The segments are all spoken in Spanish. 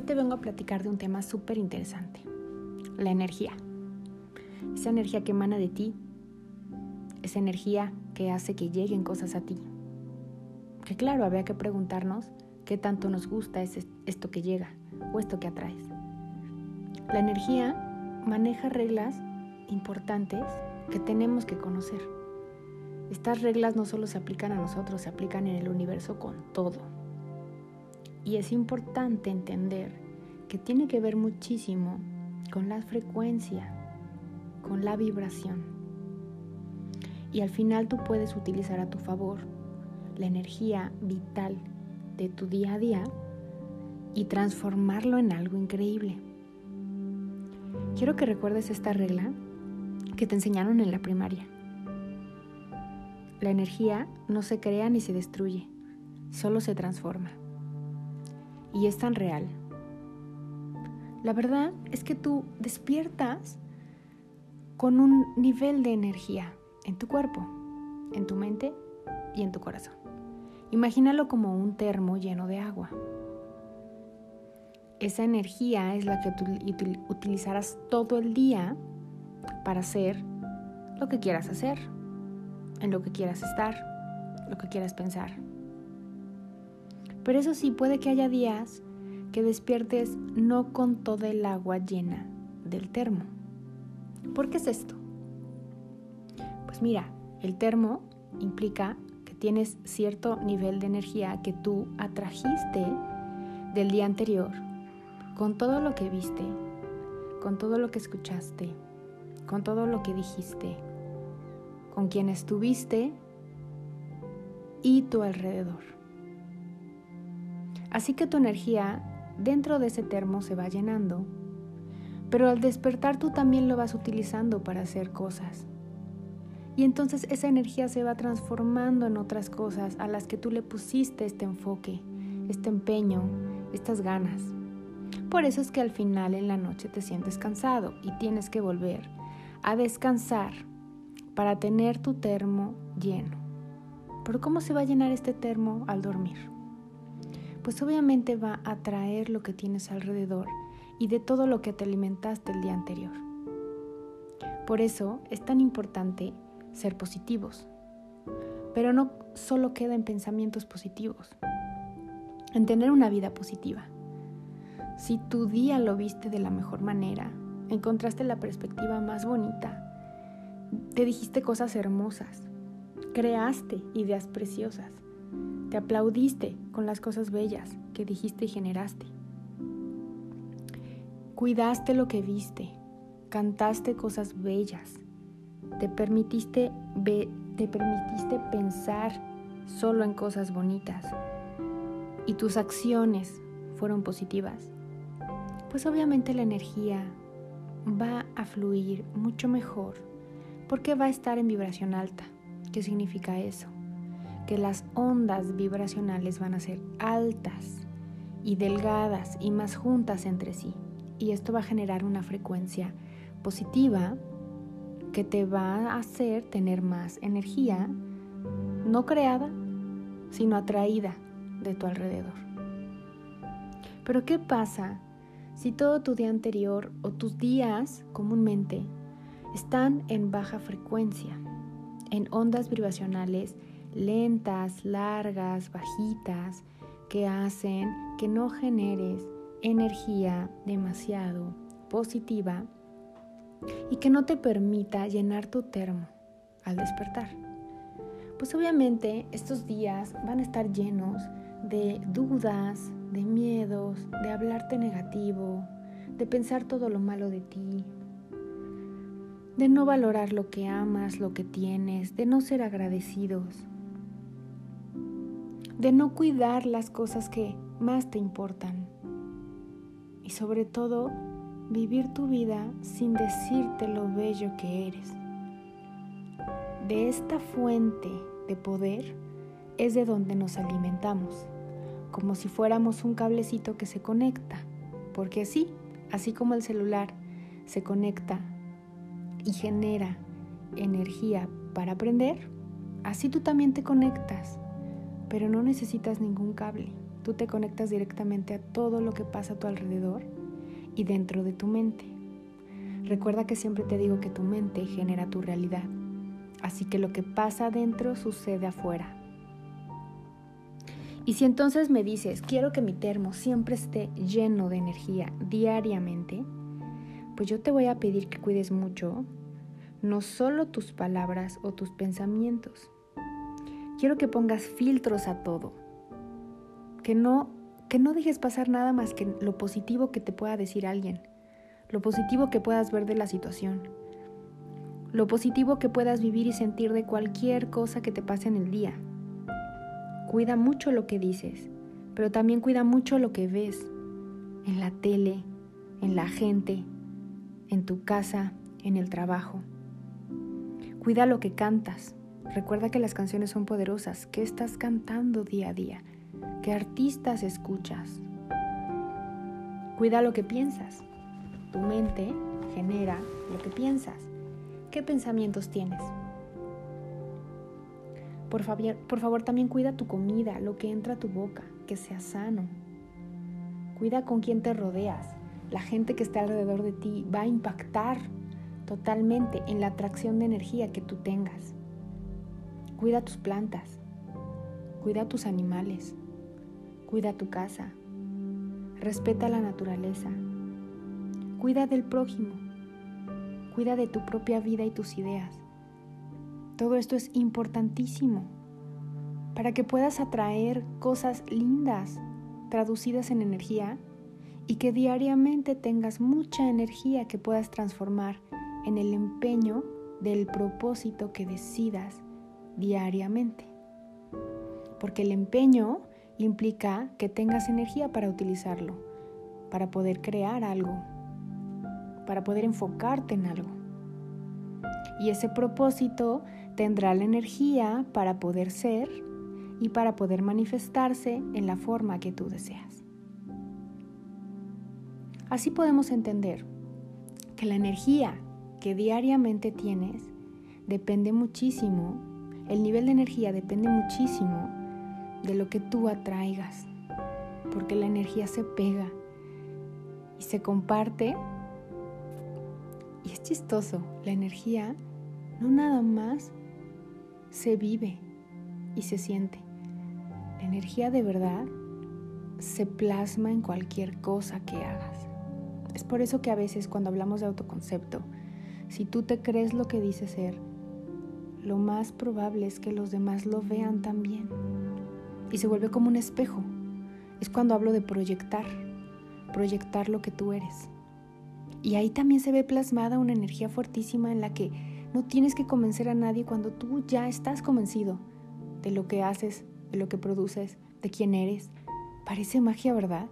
Hoy te vengo a platicar de un tema súper interesante, la energía. Esa energía que emana de ti, esa energía que hace que lleguen cosas a ti. Que claro, habría que preguntarnos qué tanto nos gusta esto que llega o esto que atraes. La energía maneja reglas importantes que tenemos que conocer. Estas reglas no solo se aplican a nosotros, se aplican en el universo con todo. Y es importante entender que tiene que ver muchísimo con la frecuencia, con la vibración. Y al final tú puedes utilizar a tu favor la energía vital de tu día a día y transformarlo en algo increíble. Quiero que recuerdes esta regla que te enseñaron en la primaria. La energía no se crea ni se destruye, solo se transforma y es tan real. La verdad es que tú despiertas con un nivel de energía en tu cuerpo, en tu mente y en tu corazón. Imagínalo como un termo lleno de agua. Esa energía es la que tú utilizarás todo el día para hacer lo que quieras hacer, en lo que quieras estar, lo que quieras pensar. Pero eso sí, puede que haya días que despiertes no con toda el agua llena del termo. ¿Por qué es esto? Pues mira, el termo implica que tienes cierto nivel de energía que tú atrajiste del día anterior, con todo lo que viste, con todo lo que escuchaste, con todo lo que dijiste, con quien estuviste y tu alrededor. Así que tu energía dentro de ese termo se va llenando, pero al despertar tú también lo vas utilizando para hacer cosas. Y entonces esa energía se va transformando en otras cosas a las que tú le pusiste este enfoque, este empeño, estas ganas. Por eso es que al final en la noche te sientes cansado y tienes que volver a descansar para tener tu termo lleno. Pero ¿cómo se va a llenar este termo al dormir? Pues obviamente va a traer lo que tienes alrededor y de todo lo que te alimentaste el día anterior. Por eso es tan importante ser positivos, pero no solo queda en pensamientos positivos, en tener una vida positiva. Si tu día lo viste de la mejor manera, encontraste la perspectiva más bonita, te dijiste cosas hermosas, creaste ideas preciosas, te aplaudiste con las cosas bellas que dijiste y generaste. Cuidaste lo que viste, cantaste cosas bellas, te permitiste, te permitiste pensar solo en cosas bonitas y tus acciones fueron positivas, pues obviamente la energía va a fluir mucho mejor porque va a estar en vibración alta. ¿Qué significa eso? Que las ondas vibracionales van a ser altas y delgadas y más juntas entre sí. Y esto va a generar una frecuencia positiva que te va a hacer tener más energía, no creada, sino atraída de tu alrededor. Pero ¿qué pasa si todo tu día anterior o tus días comúnmente están en baja frecuencia, en ondas vibracionales lentas, largas, bajitas, que hacen que no generes energía demasiado positiva y que no te permita llenar tu termo al despertar. Pues obviamente estos días van a estar llenos de dudas, de miedos, de hablarte negativo, de pensar todo lo malo de ti, de no valorar lo que amas, lo que tienes, de no ser agradecidos de no cuidar las cosas que más te importan y sobre todo vivir tu vida sin decirte lo bello que eres. De esta fuente de poder es de donde nos alimentamos, como si fuéramos un cablecito que se conecta, porque así, así como el celular se conecta y genera energía para aprender, así tú también te conectas pero no necesitas ningún cable, tú te conectas directamente a todo lo que pasa a tu alrededor y dentro de tu mente. Recuerda que siempre te digo que tu mente genera tu realidad, así que lo que pasa adentro sucede afuera. Y si entonces me dices, quiero que mi termo siempre esté lleno de energía diariamente, pues yo te voy a pedir que cuides mucho no solo tus palabras o tus pensamientos. Quiero que pongas filtros a todo. Que no que no dejes pasar nada más que lo positivo que te pueda decir alguien, lo positivo que puedas ver de la situación, lo positivo que puedas vivir y sentir de cualquier cosa que te pase en el día. Cuida mucho lo que dices, pero también cuida mucho lo que ves en la tele, en la gente, en tu casa, en el trabajo. Cuida lo que cantas. Recuerda que las canciones son poderosas. ¿Qué estás cantando día a día? ¿Qué artistas escuchas? Cuida lo que piensas. Tu mente genera lo que piensas. ¿Qué pensamientos tienes? Por favor, por favor, también cuida tu comida, lo que entra a tu boca, que sea sano. Cuida con quién te rodeas. La gente que está alrededor de ti va a impactar totalmente en la atracción de energía que tú tengas. Cuida tus plantas, cuida tus animales, cuida tu casa, respeta la naturaleza, cuida del prójimo, cuida de tu propia vida y tus ideas. Todo esto es importantísimo para que puedas atraer cosas lindas traducidas en energía y que diariamente tengas mucha energía que puedas transformar en el empeño del propósito que decidas diariamente. Porque el empeño implica que tengas energía para utilizarlo, para poder crear algo, para poder enfocarte en algo. Y ese propósito tendrá la energía para poder ser y para poder manifestarse en la forma que tú deseas. Así podemos entender que la energía que diariamente tienes depende muchísimo, el nivel de energía depende muchísimo de lo que tú atraigas, porque la energía se pega y se comparte. Y es chistoso, la energía no nada más se vive y se siente. La energía de verdad se plasma en cualquier cosa que hagas. Es por eso que a veces cuando hablamos de autoconcepto, si tú te crees lo que dice ser, lo más probable es que los demás lo vean también. Y se vuelve como un espejo. Es cuando hablo de proyectar, proyectar lo que tú eres. Y ahí también se ve plasmada una energía fuertísima en la que no tienes que convencer a nadie cuando tú ya estás convencido de lo que haces, de lo que produces, de quién eres. Parece magia, ¿verdad?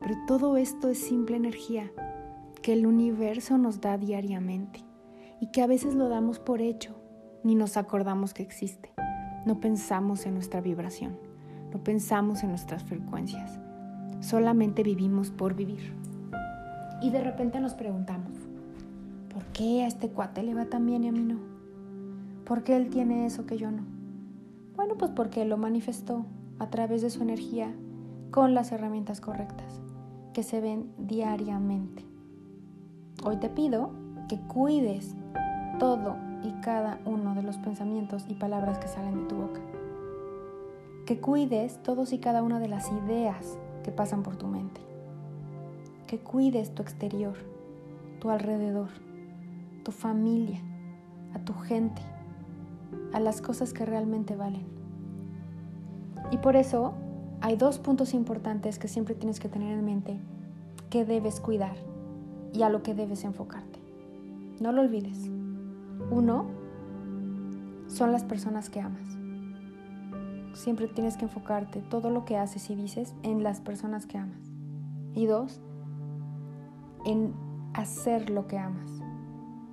Pero todo esto es simple energía que el universo nos da diariamente y que a veces lo damos por hecho, ni nos acordamos que existe. No pensamos en nuestra vibración, no pensamos en nuestras frecuencias, solamente vivimos por vivir. Y de repente nos preguntamos, ¿por qué a este cuate le va tan bien y a mí no? ¿Por qué él tiene eso que yo no? Bueno, pues porque lo manifestó a través de su energía con las herramientas correctas que se ven diariamente. Hoy te pido que cuides todo y cada uno de los pensamientos y palabras que salen de tu boca. Que cuides todos y cada una de las ideas que pasan por tu mente. Que cuides tu exterior, tu alrededor, tu familia, a tu gente, a las cosas que realmente valen. Y por eso hay dos puntos importantes que siempre tienes que tener en mente que debes cuidar y a lo que debes enfocarte. No lo olvides. Uno, son las personas que amas. Siempre tienes que enfocarte todo lo que haces y dices en las personas que amas. Y dos, en hacer lo que amas.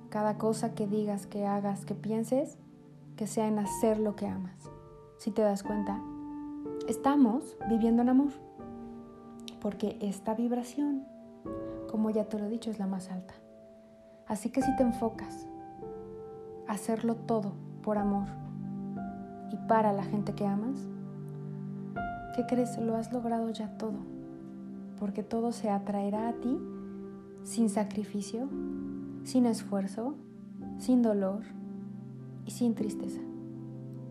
Cada cosa que digas, que hagas, que pienses, que sea en hacer lo que amas. Si te das cuenta, estamos viviendo en amor. Porque esta vibración, como ya te lo he dicho, es la más alta. Así que si te enfocas hacerlo todo por amor y para la gente que amas, ¿Qué crees? Lo has logrado ya todo, porque todo se atraerá a ti sin sacrificio, sin esfuerzo, sin dolor y sin tristeza.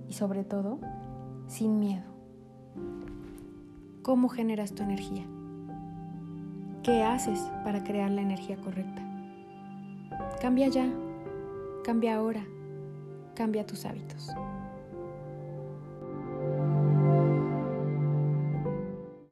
Y sobre todo, sin miedo. ¿Cómo generas tu energía? ¿Qué haces para crear la energía correcta? Cambia ya, cambia ahora, cambia tus hábitos.